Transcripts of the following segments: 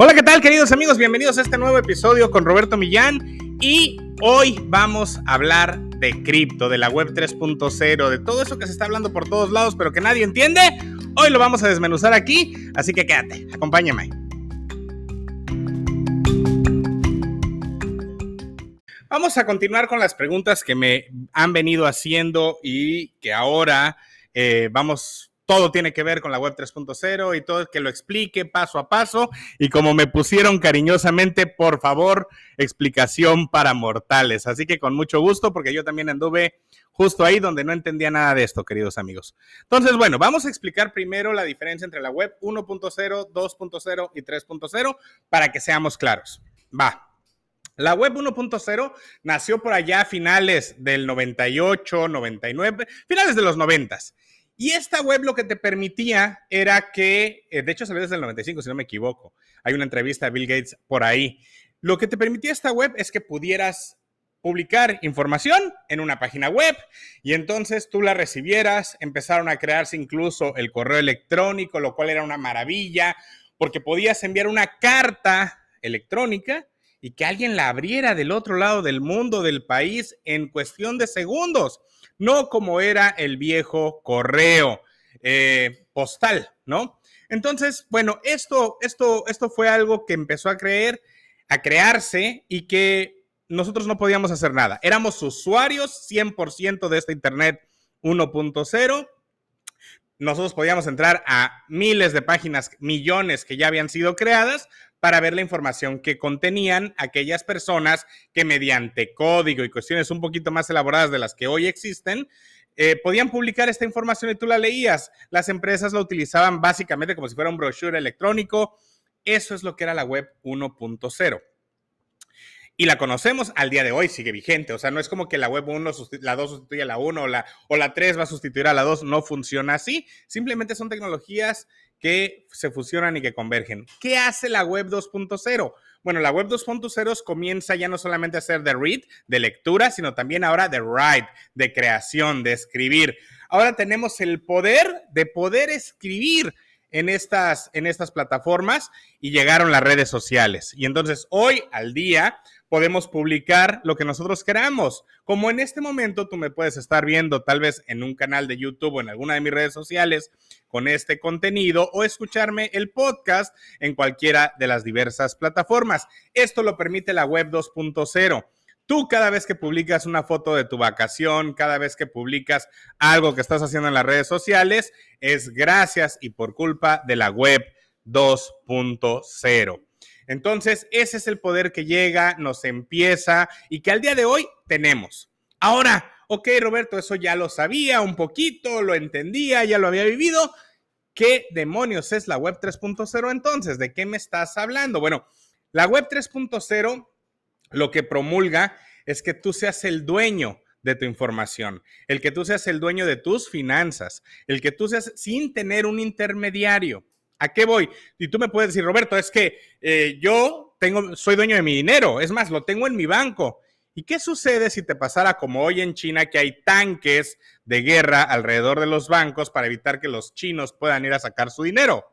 Hola, ¿qué tal queridos amigos? Bienvenidos a este nuevo episodio con Roberto Millán y hoy vamos a hablar de cripto, de la web 3.0, de todo eso que se está hablando por todos lados pero que nadie entiende. Hoy lo vamos a desmenuzar aquí, así que quédate, acompáñame. Vamos a continuar con las preguntas que me han venido haciendo y que ahora eh, vamos todo tiene que ver con la web 3.0 y todo, que lo explique paso a paso. Y como me pusieron cariñosamente, por favor, explicación para mortales. Así que con mucho gusto, porque yo también anduve justo ahí donde no entendía nada de esto, queridos amigos. Entonces, bueno, vamos a explicar primero la diferencia entre la web 1.0, 2.0 y 3.0 para que seamos claros. Va. La web 1.0 nació por allá a finales del 98, 99, finales de los 90 y esta web lo que te permitía era que, eh, de hecho salió desde el 95, si no me equivoco, hay una entrevista a Bill Gates por ahí. Lo que te permitía esta web es que pudieras publicar información en una página web y entonces tú la recibieras, empezaron a crearse incluso el correo electrónico, lo cual era una maravilla, porque podías enviar una carta electrónica y que alguien la abriera del otro lado del mundo, del país, en cuestión de segundos no como era el viejo correo eh, postal, ¿no? Entonces, bueno, esto, esto, esto fue algo que empezó a creer, a crearse y que nosotros no podíamos hacer nada. Éramos usuarios 100% de este Internet 1.0. Nosotros podíamos entrar a miles de páginas, millones que ya habían sido creadas, para ver la información que contenían aquellas personas que mediante código y cuestiones un poquito más elaboradas de las que hoy existen, eh, podían publicar esta información y tú la leías. Las empresas la utilizaban básicamente como si fuera un brochure electrónico. Eso es lo que era la web 1.0 y la conocemos al día de hoy, sigue vigente. O sea, no es como que la web 1, la 2 sustituye a la 1 o la, o la 3 va a sustituir a la 2. No funciona así. Simplemente son tecnologías que se fusionan y que convergen. ¿Qué hace la web 2.0? Bueno, la web 2.0 comienza ya no solamente a ser de read, de lectura, sino también ahora de write, de creación, de escribir. Ahora tenemos el poder de poder escribir en estas, en estas plataformas y llegaron las redes sociales. Y entonces hoy al día podemos publicar lo que nosotros queramos. Como en este momento tú me puedes estar viendo tal vez en un canal de YouTube o en alguna de mis redes sociales con este contenido o escucharme el podcast en cualquiera de las diversas plataformas. Esto lo permite la web 2.0. Tú cada vez que publicas una foto de tu vacación, cada vez que publicas algo que estás haciendo en las redes sociales, es gracias y por culpa de la web 2.0. Entonces, ese es el poder que llega, nos empieza y que al día de hoy tenemos. Ahora, ok, Roberto, eso ya lo sabía un poquito, lo entendía, ya lo había vivido. ¿Qué demonios es la web 3.0 entonces? ¿De qué me estás hablando? Bueno, la web 3.0 lo que promulga es que tú seas el dueño de tu información, el que tú seas el dueño de tus finanzas, el que tú seas sin tener un intermediario. ¿A qué voy? Y tú me puedes decir, Roberto, es que eh, yo tengo, soy dueño de mi dinero, es más, lo tengo en mi banco. ¿Y qué sucede si te pasara como hoy en China, que hay tanques de guerra alrededor de los bancos para evitar que los chinos puedan ir a sacar su dinero?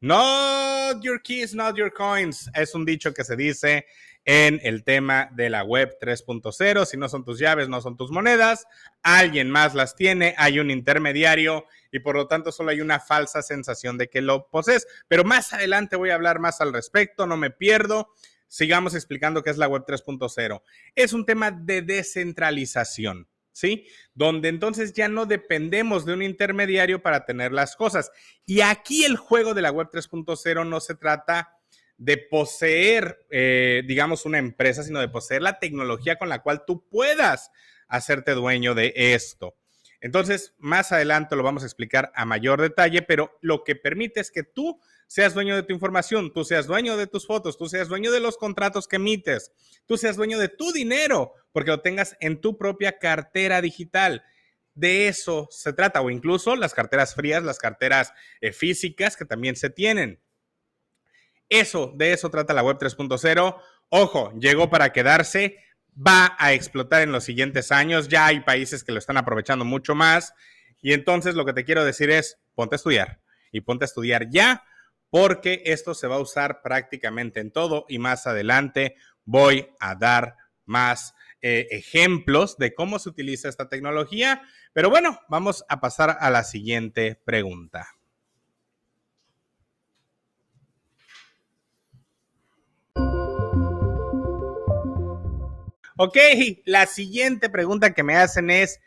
Not your keys, not your coins. Es un dicho que se dice en el tema de la web 3.0. Si no son tus llaves, no son tus monedas. Alguien más las tiene, hay un intermediario y por lo tanto solo hay una falsa sensación de que lo posees. Pero más adelante voy a hablar más al respecto, no me pierdo. Sigamos explicando qué es la web 3.0. Es un tema de descentralización. ¿Sí? Donde entonces ya no dependemos de un intermediario para tener las cosas. Y aquí el juego de la web 3.0 no se trata de poseer, eh, digamos, una empresa, sino de poseer la tecnología con la cual tú puedas hacerte dueño de esto. Entonces, más adelante lo vamos a explicar a mayor detalle, pero lo que permite es que tú seas dueño de tu información, tú seas dueño de tus fotos, tú seas dueño de los contratos que emites, tú seas dueño de tu dinero, porque lo tengas en tu propia cartera digital. De eso se trata, o incluso las carteras frías, las carteras eh, físicas que también se tienen. Eso, de eso trata la web 3.0. Ojo, llegó para quedarse, va a explotar en los siguientes años. Ya hay países que lo están aprovechando mucho más. Y entonces lo que te quiero decir es, ponte a estudiar y ponte a estudiar ya, porque esto se va a usar prácticamente en todo y más adelante voy a dar más eh, ejemplos de cómo se utiliza esta tecnología. Pero bueno, vamos a pasar a la siguiente pregunta. Ok, la siguiente pregunta que me hacen es,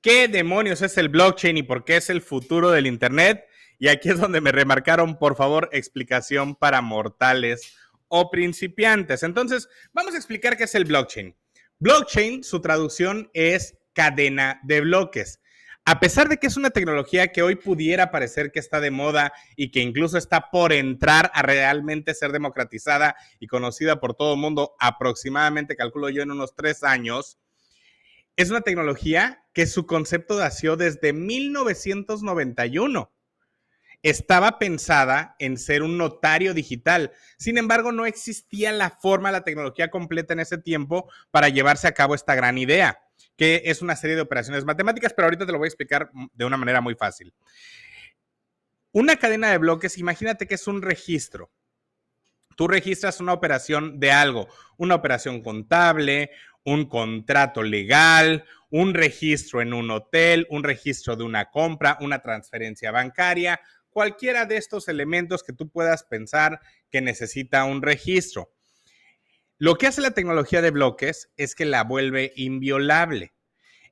¿qué demonios es el blockchain y por qué es el futuro del Internet? Y aquí es donde me remarcaron, por favor, explicación para mortales o principiantes. Entonces, vamos a explicar qué es el blockchain. Blockchain, su traducción es cadena de bloques. A pesar de que es una tecnología que hoy pudiera parecer que está de moda y que incluso está por entrar a realmente ser democratizada y conocida por todo el mundo aproximadamente, calculo yo, en unos tres años, es una tecnología que su concepto nació desde 1991 estaba pensada en ser un notario digital. Sin embargo, no existía la forma, la tecnología completa en ese tiempo para llevarse a cabo esta gran idea, que es una serie de operaciones matemáticas, pero ahorita te lo voy a explicar de una manera muy fácil. Una cadena de bloques, imagínate que es un registro. Tú registras una operación de algo, una operación contable, un contrato legal, un registro en un hotel, un registro de una compra, una transferencia bancaria, cualquiera de estos elementos que tú puedas pensar que necesita un registro. Lo que hace la tecnología de bloques es que la vuelve inviolable.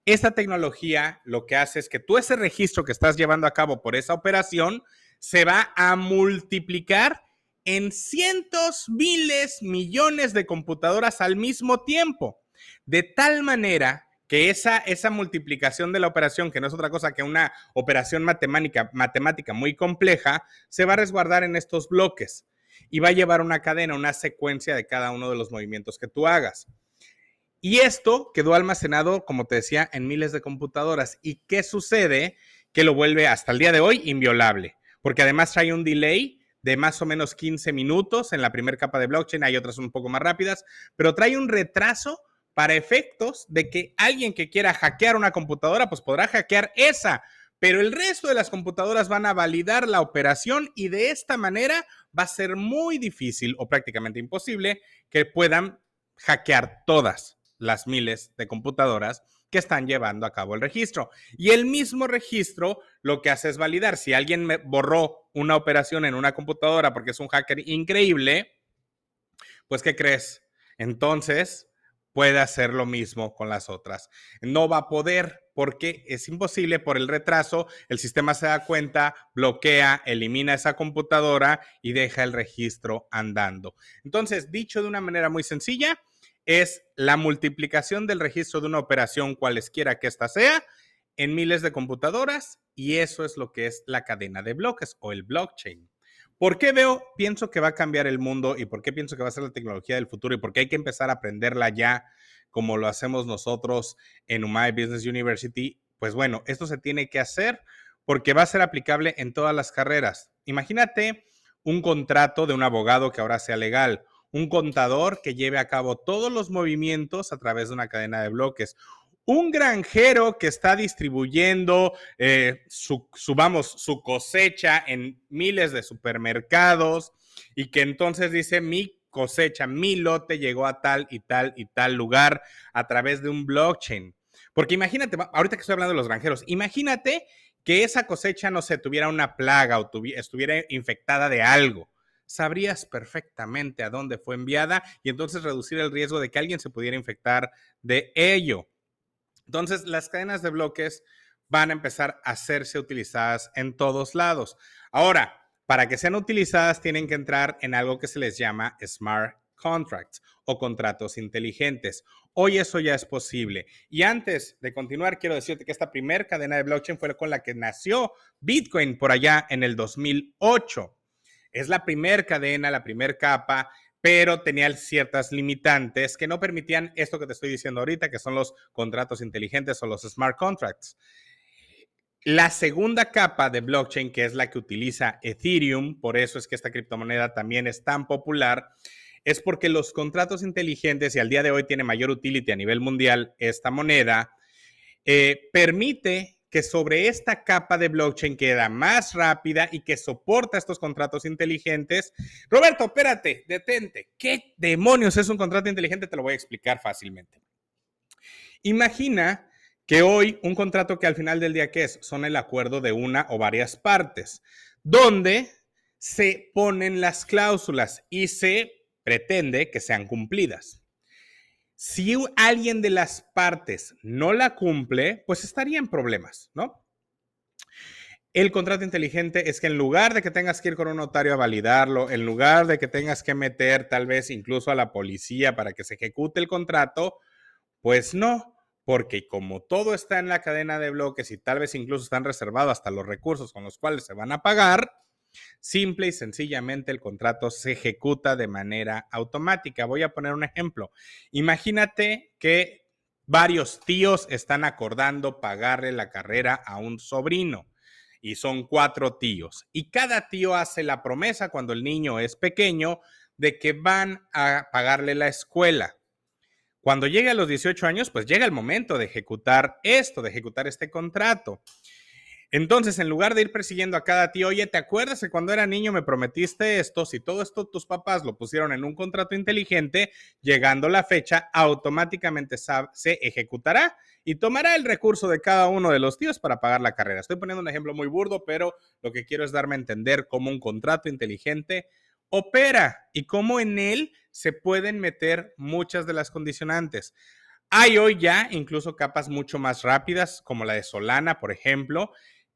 Esta tecnología lo que hace es que tú ese registro que estás llevando a cabo por esa operación se va a multiplicar en cientos, miles, millones de computadoras al mismo tiempo. De tal manera que esa, esa multiplicación de la operación, que no es otra cosa que una operación matemática, matemática muy compleja, se va a resguardar en estos bloques y va a llevar una cadena, una secuencia de cada uno de los movimientos que tú hagas. Y esto quedó almacenado, como te decía, en miles de computadoras. ¿Y qué sucede? Que lo vuelve hasta el día de hoy inviolable, porque además trae un delay de más o menos 15 minutos en la primera capa de blockchain, hay otras un poco más rápidas, pero trae un retraso para efectos de que alguien que quiera hackear una computadora, pues podrá hackear esa, pero el resto de las computadoras van a validar la operación y de esta manera va a ser muy difícil o prácticamente imposible que puedan hackear todas las miles de computadoras que están llevando a cabo el registro. Y el mismo registro lo que hace es validar. Si alguien me borró una operación en una computadora porque es un hacker increíble, pues ¿qué crees? Entonces puede hacer lo mismo con las otras. No va a poder porque es imposible por el retraso, el sistema se da cuenta, bloquea, elimina esa computadora y deja el registro andando. Entonces, dicho de una manera muy sencilla, es la multiplicación del registro de una operación cualesquiera que ésta sea en miles de computadoras y eso es lo que es la cadena de bloques o el blockchain. ¿Por qué veo, pienso que va a cambiar el mundo y por qué pienso que va a ser la tecnología del futuro y por qué hay que empezar a aprenderla ya como lo hacemos nosotros en Umay Business University? Pues bueno, esto se tiene que hacer porque va a ser aplicable en todas las carreras. Imagínate un contrato de un abogado que ahora sea legal, un contador que lleve a cabo todos los movimientos a través de una cadena de bloques, un granjero que está distribuyendo eh, su, su cosecha en miles de supermercados y que entonces dice mi cosecha, mi lote llegó a tal y tal y tal lugar a través de un blockchain. Porque imagínate, ahorita que estoy hablando de los granjeros, imagínate que esa cosecha, no sé, tuviera una plaga o estuviera infectada de algo. Sabrías perfectamente a dónde fue enviada y entonces reducir el riesgo de que alguien se pudiera infectar de ello. Entonces, las cadenas de bloques van a empezar a hacerse utilizadas en todos lados. Ahora, para que sean utilizadas, tienen que entrar en algo que se les llama smart contracts o contratos inteligentes. Hoy eso ya es posible. Y antes de continuar, quiero decirte que esta primera cadena de blockchain fue con la que nació Bitcoin por allá en el 2008. Es la primera cadena, la primera capa pero tenía ciertas limitantes que no permitían esto que te estoy diciendo ahorita, que son los contratos inteligentes o los smart contracts. La segunda capa de blockchain, que es la que utiliza Ethereum, por eso es que esta criptomoneda también es tan popular, es porque los contratos inteligentes, y al día de hoy tiene mayor utility a nivel mundial esta moneda, eh, permite que sobre esta capa de blockchain queda más rápida y que soporta estos contratos inteligentes. Roberto, espérate, detente. ¿Qué demonios es un contrato inteligente? Te lo voy a explicar fácilmente. Imagina que hoy un contrato que al final del día, ¿qué es? Son el acuerdo de una o varias partes, donde se ponen las cláusulas y se pretende que sean cumplidas. Si alguien de las partes no la cumple, pues estaría en problemas, ¿no? El contrato inteligente es que en lugar de que tengas que ir con un notario a validarlo, en lugar de que tengas que meter tal vez incluso a la policía para que se ejecute el contrato, pues no, porque como todo está en la cadena de bloques y tal vez incluso están reservados hasta los recursos con los cuales se van a pagar, Simple y sencillamente el contrato se ejecuta de manera automática. Voy a poner un ejemplo. Imagínate que varios tíos están acordando pagarle la carrera a un sobrino y son cuatro tíos. Y cada tío hace la promesa cuando el niño es pequeño de que van a pagarle la escuela. Cuando llegue a los 18 años, pues llega el momento de ejecutar esto, de ejecutar este contrato. Entonces, en lugar de ir persiguiendo a cada tío, oye, ¿te acuerdas que cuando era niño me prometiste esto? Si todo esto tus papás lo pusieron en un contrato inteligente, llegando la fecha, automáticamente se ejecutará y tomará el recurso de cada uno de los tíos para pagar la carrera. Estoy poniendo un ejemplo muy burdo, pero lo que quiero es darme a entender cómo un contrato inteligente opera y cómo en él se pueden meter muchas de las condicionantes. Hay hoy ya incluso capas mucho más rápidas, como la de Solana, por ejemplo,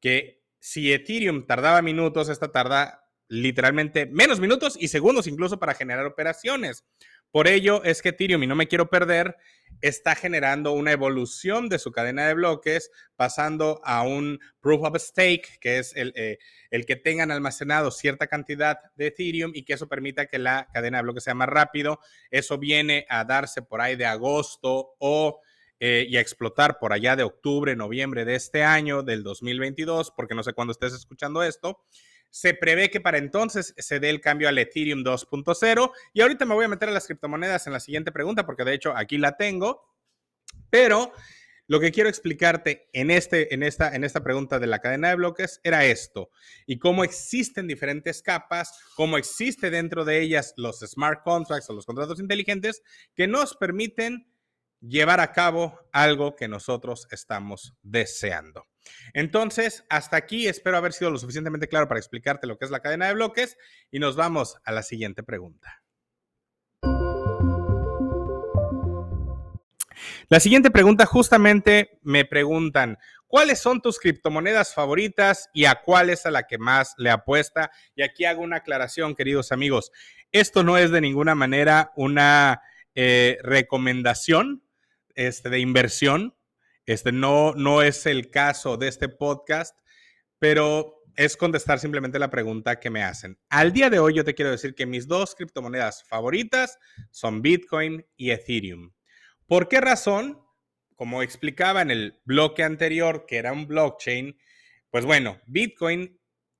que si Ethereum tardaba minutos, esta tarda literalmente menos minutos y segundos incluso para generar operaciones. Por ello es que Ethereum, y no me quiero perder, está generando una evolución de su cadena de bloques, pasando a un proof of stake, que es el, eh, el, que tengan almacenado cierta cantidad de Ethereum y que eso permita que la cadena de bloques sea más rápido. Eso viene a darse por ahí de agosto o eh, y a explotar por allá de octubre, noviembre de este año, del 2022, porque no sé cuándo estés escuchando esto. Se prevé que para entonces se dé el cambio al Ethereum 2.0. Y ahorita me voy a meter a las criptomonedas en la siguiente pregunta, porque de hecho aquí la tengo. Pero lo que quiero explicarte en, este, en, esta, en esta pregunta de la cadena de bloques era esto, y cómo existen diferentes capas, cómo existe dentro de ellas los smart contracts o los contratos inteligentes que nos permiten llevar a cabo algo que nosotros estamos deseando. Entonces, hasta aquí espero haber sido lo suficientemente claro para explicarte lo que es la cadena de bloques y nos vamos a la siguiente pregunta. La siguiente pregunta justamente me preguntan, ¿cuáles son tus criptomonedas favoritas y a cuál es a la que más le apuesta? Y aquí hago una aclaración, queridos amigos. Esto no es de ninguna manera una eh, recomendación este, de inversión. Este no, no es el caso de este podcast, pero es contestar simplemente la pregunta que me hacen. Al día de hoy yo te quiero decir que mis dos criptomonedas favoritas son Bitcoin y Ethereum. ¿Por qué razón? Como explicaba en el bloque anterior, que era un blockchain, pues bueno, Bitcoin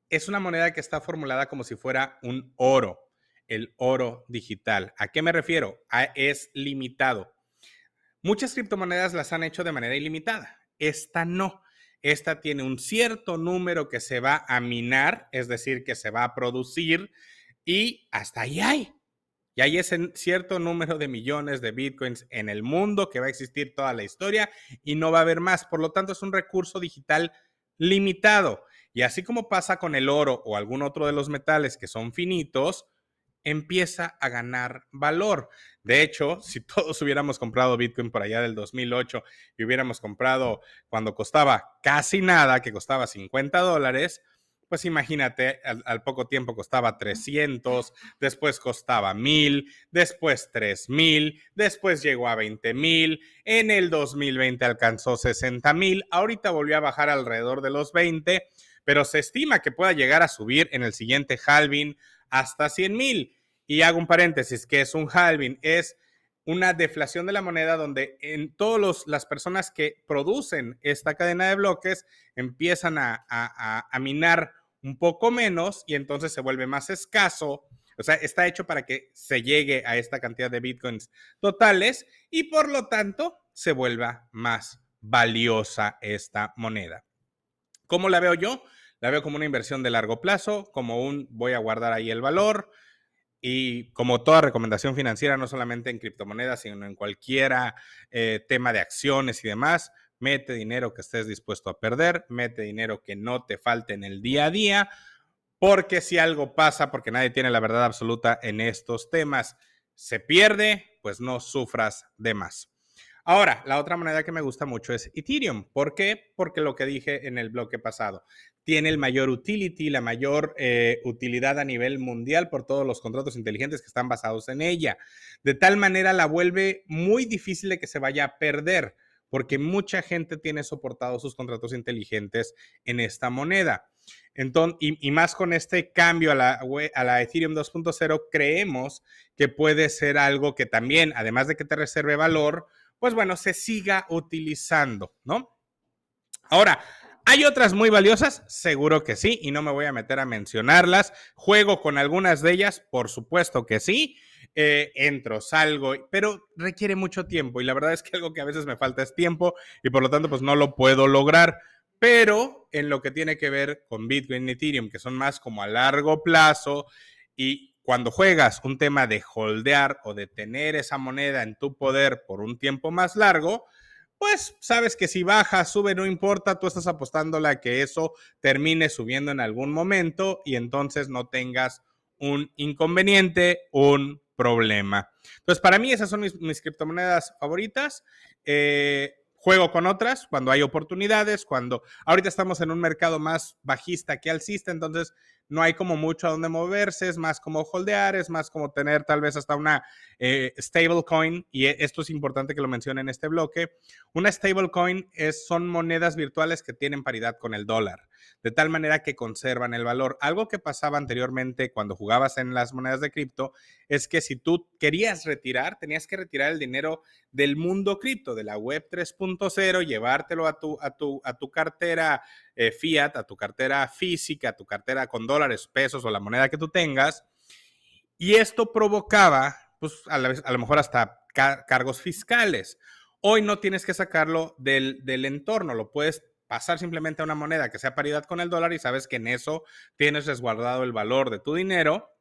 es una moneda que está formulada como si fuera un oro, el oro digital. ¿A qué me refiero? es limitado. Muchas criptomonedas las han hecho de manera ilimitada. Esta no. Esta tiene un cierto número que se va a minar, es decir, que se va a producir y hasta ahí hay. Y hay ese cierto número de millones de bitcoins en el mundo que va a existir toda la historia y no va a haber más. Por lo tanto, es un recurso digital limitado. Y así como pasa con el oro o algún otro de los metales que son finitos, empieza a ganar valor. De hecho, si todos hubiéramos comprado Bitcoin por allá del 2008 y hubiéramos comprado cuando costaba casi nada, que costaba 50 dólares, pues imagínate, al, poco tiempo costaba 300, después costaba 1000, después 3000, después llegó a 20 mil, en el 2020 alcanzó 60 mil, ahorita volvió a bajar alrededor de los 20, pero se estima que pueda llegar a subir en el siguiente halving hasta 100 mil. Y hago un paréntesis, que es un halving, es una deflación de la moneda donde en todas las personas que producen esta cadena de bloques empiezan a, a, minar un poco menos y entonces se vuelve más escaso. O sea, está hecho para que se llegue a esta cantidad de bitcoins totales y por lo tanto se vuelva más valiosa esta moneda. ¿Cómo la veo yo? La veo como una inversión de largo plazo, como un voy a guardar ahí el valor y como toda recomendación financiera, no solamente en criptomonedas, sino en cualquier eh, tema de acciones y demás, mete dinero que estés dispuesto a perder, mete dinero que no te falte en el día a día, porque si algo pasa, porque nadie tiene la verdad absoluta en estos temas, se pierde, pues no sufras de más. Ahora, la otra moneda que me gusta mucho es Ethereum. ¿Por qué? Porque lo que dije en el bloque pasado, tiene el mayor utility, la mayor eh, utilidad a nivel mundial por todos los contratos inteligentes que están basados en ella. De tal manera la vuelve muy difícil de que se vaya a perder, porque mucha gente tiene soportado sus contratos inteligentes en esta moneda. Entonces, y, más con este cambio a la, a la Ethereum 2.0, creemos que puede ser algo que también, además de que te reserve valor, pues bueno, se siga utilizando, ¿no? Ahora, ¿Hay otras muy valiosas? Seguro que sí, y no me voy a meter a mencionarlas. Juego con algunas de ellas, por supuesto que sí. Eh, entro, salgo, pero requiere mucho tiempo y la verdad es que algo que a veces me falta es tiempo y por lo tanto pues no lo puedo lograr. Pero en lo que tiene que ver con Bitcoin y Ethereum, que son más como a largo plazo y cuando juegas un tema de holdear o de tener esa moneda en tu poder por un tiempo más largo, pues sabes que si baja, sube, no importa, tú estás apostándole a que eso termine subiendo en algún momento y entonces no tengas un inconveniente, un problema. Entonces, para mí esas son mis, criptomonedas favoritas. Eh, juego con otras cuando hay oportunidades, cuando ahorita estamos en un mercado más bajista que alcista, entonces no hay como mucho a donde moverse, es más como holdear, es más como tener tal vez hasta una eh, stablecoin, y e, esto es importante que lo mencione en este bloque. Una stablecoin son monedas virtuales que tienen paridad con el dólar, de tal manera que conservan el valor. Algo que pasaba anteriormente cuando jugabas en las monedas de cripto es que si tú querías retirar, tenías que retirar el dinero del mundo cripto, de la web 3.0, llevártelo a tu, a tu, a tu cartera eh, fiat, a tu cartera física, a tu cartera con dólares, pesos o la moneda que tú tengas. Y esto provocaba, pues a, lo mejor hasta cargos fiscales. Hoy no tienes que sacarlo del, del entorno, lo puedes pasar simplemente a una moneda que sea paridad con el dólar y sabes que en eso tienes resguardado el valor de tu dinero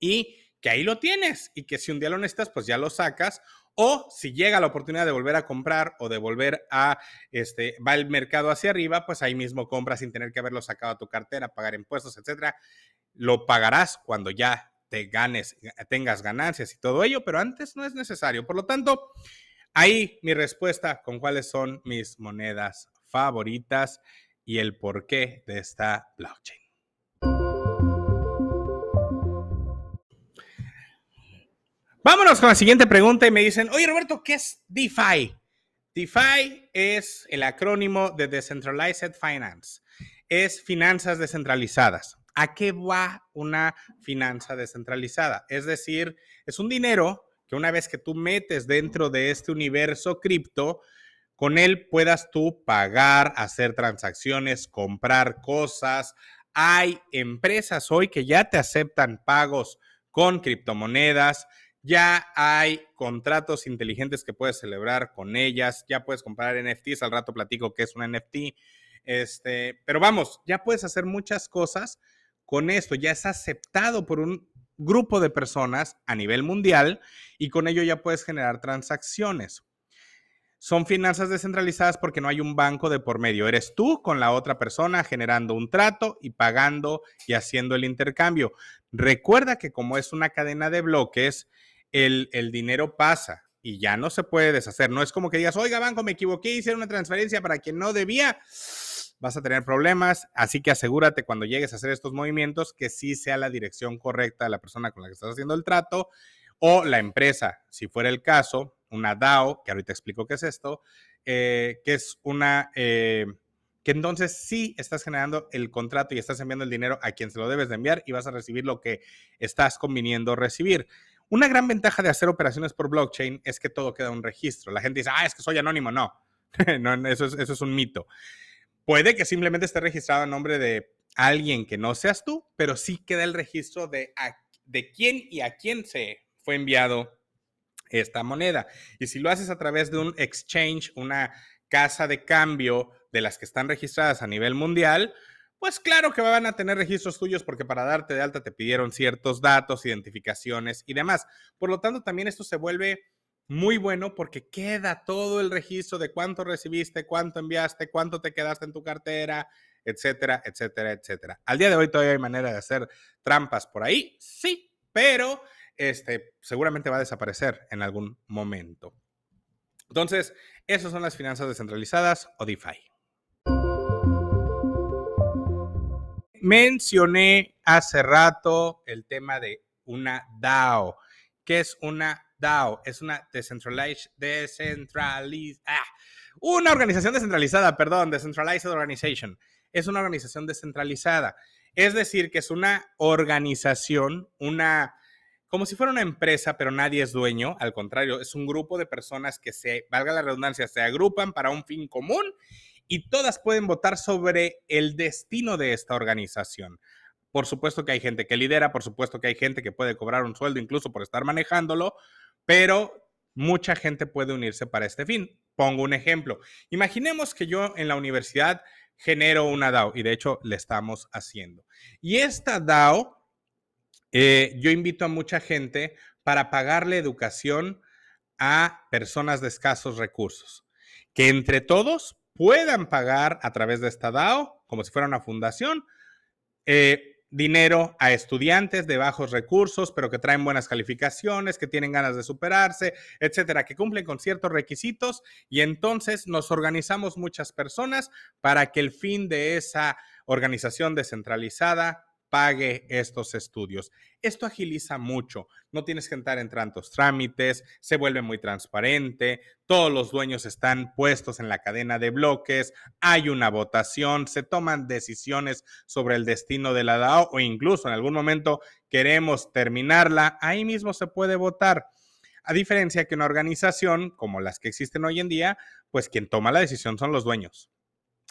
y que ahí lo tienes y que si un día lo necesitas, pues ya lo sacas o si llega la oportunidad de volver a comprar o de volver a, este, va el mercado hacia arriba, pues ahí mismo compras sin tener que haberlo sacado a tu cartera, pagar impuestos, etcétera. Lo pagarás cuando ya te ganes, tengas ganancias y todo ello, pero antes no es necesario. Por lo tanto, ahí mi respuesta con cuáles son mis monedas favoritas y el porqué de esta blockchain. Vámonos con la siguiente pregunta y me dicen, oye Roberto, ¿qué es DeFi? DeFi es el acrónimo de Decentralized Finance. Es finanzas descentralizadas. ¿A qué va una finanza descentralizada? Es decir, es un dinero que una vez que tú metes dentro de este universo cripto, con él puedas tú pagar, hacer transacciones, comprar cosas. Hay empresas hoy que ya te aceptan pagos con criptomonedas ya hay contratos inteligentes que puedes celebrar con ellas, ya puedes comprar NFTs, al rato platico que es un NFT. Este, pero vamos, ya puedes hacer muchas cosas con esto, ya es aceptado por un grupo de personas a nivel mundial y con ello ya puedes generar transacciones. Son finanzas descentralizadas porque no hay un banco de por medio. Eres tú con la otra persona generando un trato y pagando y haciendo el intercambio. Recuerda que como es una cadena de bloques, el, dinero pasa y ya no se puede deshacer. No es como que digas, oiga, banco, me equivoqué, hice una transferencia para quien no debía. Vas a tener problemas, así que asegúrate cuando llegues a hacer estos movimientos que sí sea la dirección correcta de la persona con la que estás haciendo el trato o la empresa, si fuera el caso, una DAO, que ahorita explico qué es esto, eh, que es una, eh, que entonces sí estás generando el contrato y estás enviando el dinero a quien se lo debes de enviar y vas a recibir lo que estás conviniendo recibir. Una gran ventaja de hacer operaciones por blockchain es que todo queda en un registro. La gente dice, ah, es que soy anónimo. No, no eso, es, eso es un mito. Puede que simplemente esté registrado en nombre de alguien que no seas tú, pero sí queda el registro de, de quién y a quién se fue enviado esta moneda. Y si lo haces a través de un exchange, una casa de cambio de las que están registradas a nivel mundial, pues claro que van a tener registros tuyos porque para darte de alta te pidieron ciertos datos, identificaciones y demás. Por lo tanto, también esto se vuelve muy bueno porque queda todo el registro de cuánto recibiste, cuánto enviaste, cuánto te quedaste en tu cartera, etcétera, etcétera, etcétera. Al día de hoy todavía hay manera de hacer trampas por ahí, sí, pero este, seguramente va a desaparecer en algún momento. Entonces, esas son las finanzas descentralizadas o DeFi. Mencioné hace rato el tema de una DAO. ¿Qué es una DAO? Es una decentralized, decentralized, ah, una organización descentralizada, perdón, decentralized organization. Es una organización descentralizada. Es decir, que es una organización, una, como si fuera una empresa, pero nadie es dueño. Al contrario, es un grupo de personas que se, valga la redundancia, se agrupan para un fin común y todas pueden votar sobre el destino de esta organización. Por supuesto que hay gente que lidera, por supuesto que hay gente que puede cobrar un sueldo incluso por estar manejándolo, pero mucha gente puede unirse para este fin. Pongo un ejemplo. Imaginemos que yo en la universidad genero una DAO y de hecho le estamos haciendo. Y esta DAO, eh, yo invito a mucha gente para pagarle educación a personas de escasos recursos, que entre todos puedan pagar a través de esta DAO, como si fuera una fundación, eh, dinero a estudiantes de bajos recursos, pero que traen buenas calificaciones, que tienen ganas de superarse, etcétera, que cumplen con ciertos requisitos y entonces nos organizamos muchas personas para que el fin de esa organización descentralizada pague estos estudios. Esto agiliza mucho, no tienes que entrar en tantos trámites, se vuelve muy transparente, todos los dueños están puestos en la cadena de bloques, hay una votación, se toman decisiones sobre el destino de la DAO o incluso en algún momento queremos terminarla, ahí mismo se puede votar. A diferencia que una organización como las que existen hoy en día, pues quien toma la decisión son los dueños.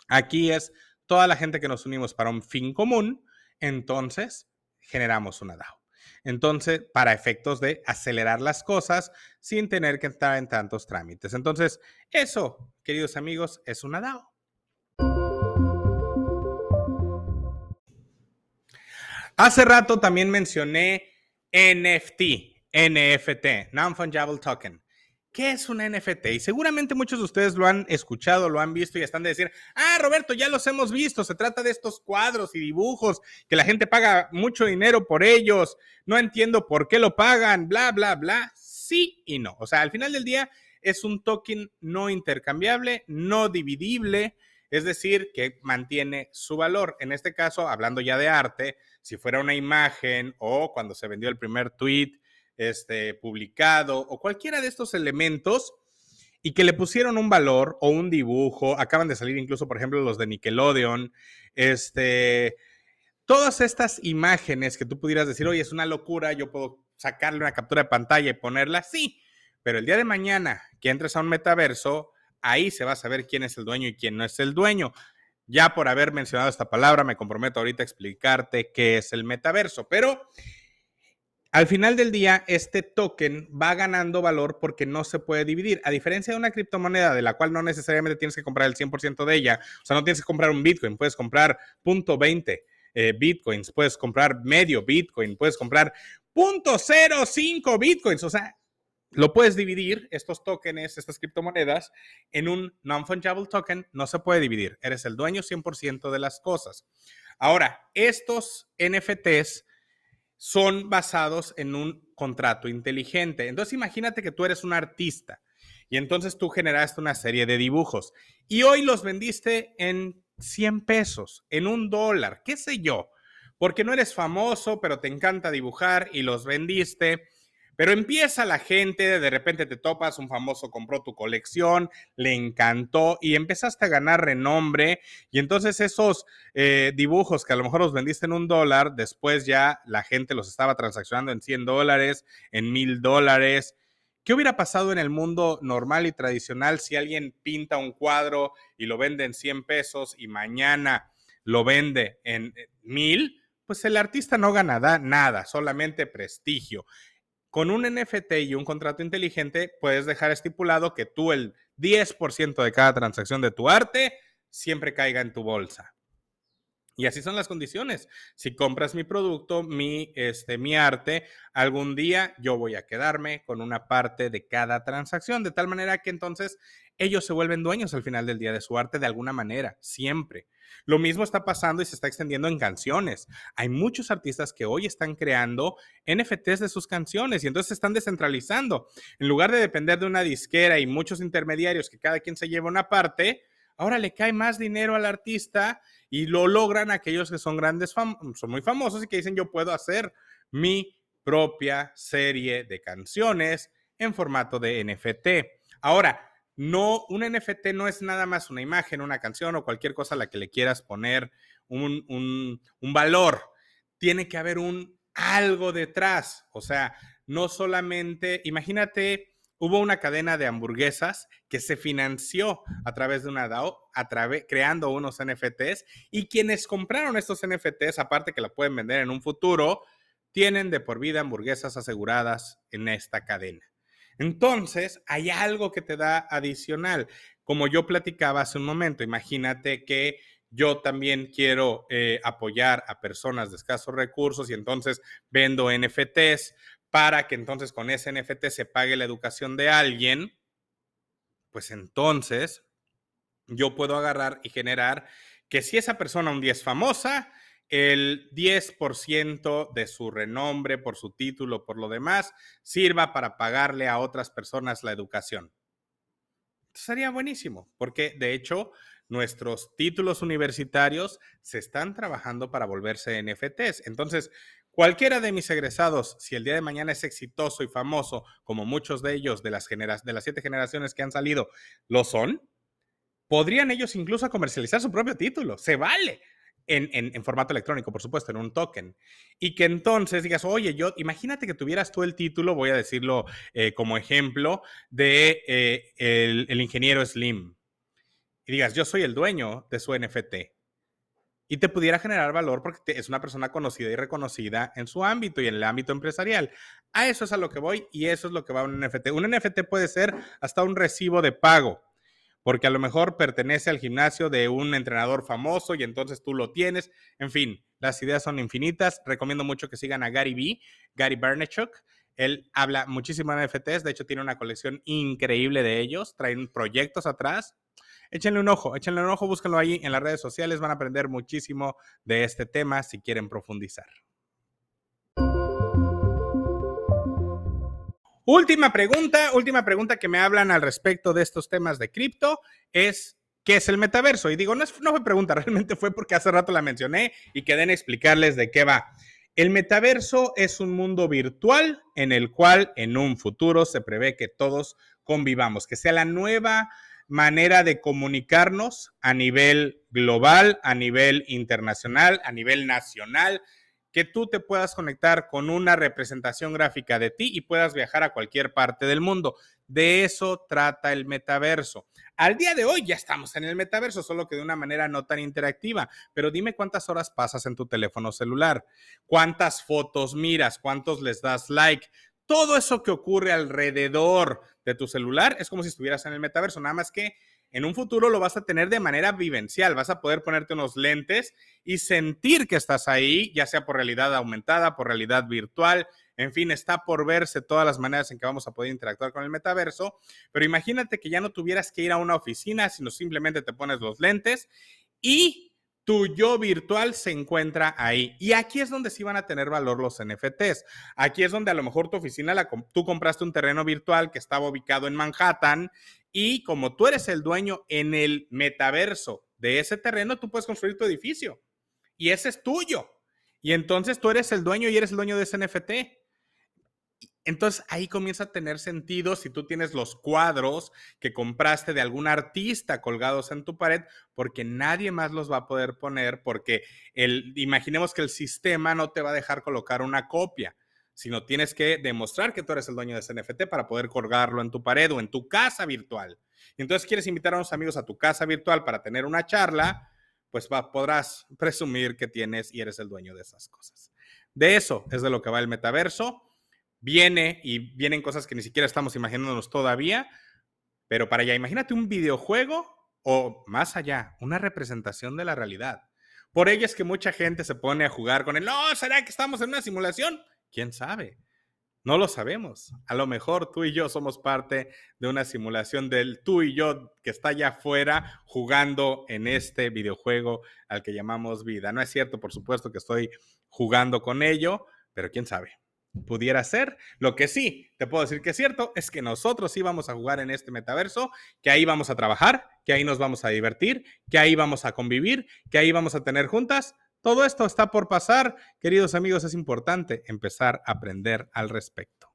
Aquí es toda la gente que nos unimos para un fin común, entonces generamos una DAO. Entonces, para efectos de acelerar las cosas sin tener que entrar en tantos trámites. Entonces, eso, queridos amigos, es una DAO. Hace rato también mencioné NFT, NFT, Non-Fungible Token. ¿Qué es un NFT? Y seguramente muchos de ustedes lo han escuchado, lo han visto y están de decir, ah, Roberto, ya los hemos visto, se trata de estos cuadros y dibujos que la gente paga mucho dinero por ellos, no entiendo por qué lo pagan, bla, bla, bla. Sí y no. O sea, al final del día es un token no intercambiable, no dividible, es decir, que mantiene su valor. En este caso, hablando ya de arte, si fuera una imagen o cuando se vendió el primer tweet, este, publicado o cualquiera de estos elementos y que le pusieron un valor o un dibujo, acaban de salir incluso, por ejemplo, los de Nickelodeon, este, todas estas imágenes que tú pudieras decir, oye, es una locura, yo puedo sacarle una captura de pantalla y ponerla, sí, pero el día de mañana que entres a un metaverso, ahí se va a saber quién es el dueño y quién no es el dueño. Ya por haber mencionado esta palabra, me comprometo ahorita a explicarte qué es el metaverso, pero al final del día, este token va ganando valor porque no se puede dividir. A diferencia de una criptomoneda de la cual no necesariamente tienes que comprar el 100% de ella, o sea, no tienes que comprar un Bitcoin, puedes comprar punto .20 eh, Bitcoins, puedes comprar medio Bitcoin, puedes comprar punto .05 Bitcoins, o sea, lo puedes dividir, estos tokens, estas criptomonedas, en un non-fungible token, no se puede dividir. Eres el dueño 100% de las cosas. Ahora, estos NFTs son basados en un contrato inteligente. Entonces imagínate que tú eres un artista y entonces tú generaste una serie de dibujos y hoy los vendiste en 100 pesos, en un dólar, qué sé yo, porque no eres famoso, pero te encanta dibujar y los vendiste pero empieza la gente, de repente te topas, un famoso compró tu colección, le encantó y empezaste a ganar renombre. Y entonces esos eh, dibujos que a lo mejor los vendiste en un dólar, después ya la gente los estaba transaccionando en 100 dólares, en mil dólares. ¿Qué hubiera pasado en el mundo normal y tradicional si alguien pinta un cuadro y lo vende en 100 pesos y mañana lo vende en eh, mil? Pues el artista no gana nada, solamente prestigio. Con un NFT y un contrato inteligente puedes dejar estipulado que tú el 10% de cada transacción de tu arte siempre caiga en tu bolsa. Y así son las condiciones. Si compras mi producto, mi, este, mi arte, algún día yo voy a quedarme con una parte de cada transacción, de tal manera que entonces ellos se vuelven dueños al final del día de su arte de alguna manera, siempre. Lo mismo está pasando y se está extendiendo en canciones. Hay muchos artistas que hoy están creando NFTs de sus canciones y entonces se están descentralizando. En lugar de depender de una disquera y muchos intermediarios que cada quien se lleva una parte, ahora le cae más dinero al artista y lo logran aquellos que son grandes, son muy famosos y que dicen yo puedo hacer mi propia serie de canciones en formato de NFT. Ahora, no, un NFT no es nada más una imagen, una canción o cualquier cosa a la que le quieras poner un, un valor. Tiene que haber un algo detrás. O sea, no solamente, imagínate hubo una cadena de hamburguesas que se financió a través de una DAO, a creando unos NFTs, y quienes compraron estos NFTs, aparte que la pueden vender en un futuro, tienen de por vida hamburguesas aseguradas en esta cadena. Entonces, hay algo que te da adicional. Como yo platicaba hace un momento, imagínate que yo también quiero eh, apoyar a personas de escasos recursos y entonces vendo NFTs para que entonces con ese NFT se pague la educación de alguien, pues entonces yo puedo agarrar y generar que si esa persona un día es famosa, el 10% de su renombre, por su título, por lo demás, sirva para pagarle a otras personas la educación. Sería buenísimo, porque de hecho nuestros títulos universitarios se están trabajando para volverse NFTs. Entonces, Cualquiera de mis egresados, si el día de mañana es exitoso y famoso, como muchos de ellos de las, de las siete generaciones que han salido lo son, podrían ellos incluso comercializar su propio título. Se vale. En, formato electrónico, por supuesto, en un token. Y que entonces digas, oye, yo, imagínate que tuvieras tú el título, voy a decirlo eh, como ejemplo, de eh, el ingeniero Slim. Y digas, yo soy el dueño de su NFT y te pudiera generar valor porque es una persona conocida y reconocida en su ámbito y en el ámbito empresarial. A eso es a lo que voy y eso es lo que va un NFT. Un NFT puede ser hasta un recibo de pago, porque a lo mejor pertenece al gimnasio de un entrenador famoso y entonces tú lo tienes. En fin, las ideas son infinitas. Recomiendo mucho que sigan a Gary B, Gary Bernachuk. Él habla muchísimo de NFTs, de hecho tiene una colección increíble de ellos, traen proyectos atrás échenle un ojo, échenle un ojo, búsquenlo ahí en las redes sociales, van a aprender muchísimo de este tema si quieren profundizar. Última pregunta, última pregunta que me hablan al respecto de estos temas de cripto es, ¿qué es el metaverso? Y digo, no, no fue pregunta, realmente fue porque hace rato la mencioné y quedé en explicarles de qué va. El metaverso es un mundo virtual en el cual en un futuro se prevé que todos convivamos, que sea la nueva manera de comunicarnos a nivel global, a nivel internacional, a nivel nacional, que tú te puedas conectar con una representación gráfica de ti y puedas viajar a cualquier parte del mundo. De eso trata el metaverso. Al día de hoy ya estamos en el metaverso, solo que de una manera no tan interactiva. Pero dime cuántas horas pasas en tu teléfono celular, cuántas fotos miras, cuántos les das like, todo eso que ocurre alrededor de tu celular es como si estuvieras en el metaverso, nada más que en un futuro lo vas a tener de manera vivencial, vas a poder ponerte unos lentes y sentir que estás ahí, ya sea por realidad aumentada, por realidad virtual, en fin, está por verse todas las maneras en que vamos a poder interactuar con el metaverso, pero imagínate que ya no tuvieras que ir a una oficina, sino simplemente te pones los lentes y tu yo virtual se encuentra ahí. Y aquí es donde sí van a tener valor los NFTs. Aquí es donde a lo mejor tu oficina, la, tú compraste un terreno virtual que estaba ubicado en Manhattan y como tú eres el dueño en el metaverso de ese terreno, tú puedes construir tu edificio y ese es tuyo. Y entonces tú eres el dueño y eres el dueño de ese NFT. Entonces ahí comienza a tener sentido si tú tienes los cuadros que compraste de algún artista colgados en tu pared, porque nadie más los va a poder poner, porque el, imaginemos que el sistema no te va a dejar colocar una copia, sino tienes que demostrar que tú eres el dueño de ese NFT para poder colgarlo en tu pared o en tu casa virtual. Y entonces quieres invitar a unos amigos a tu casa virtual para tener una charla, pues podrás presumir que tienes y eres el dueño de esas cosas. De eso es de lo que va el metaverso viene y vienen cosas que ni siquiera estamos imaginándonos todavía, pero para allá, imagínate un videojuego o más allá, una representación de la realidad. Por ello es que mucha gente se pone a jugar con el, no, ¿será que estamos en una simulación? ¿Quién sabe? No lo sabemos. A lo mejor tú y yo somos parte de una simulación del tú y yo que está allá afuera jugando en este videojuego al que llamamos vida. No es cierto, por supuesto, que estoy jugando con ello, pero quién sabe. Pudiera ser. Lo que sí te puedo decir que es cierto es que nosotros sí vamos a jugar en este metaverso, que ahí vamos a trabajar, que ahí nos vamos a divertir, que ahí vamos a convivir, que ahí vamos a tener juntas todo esto está por pasar, queridos amigos, es importante empezar a aprender al respecto.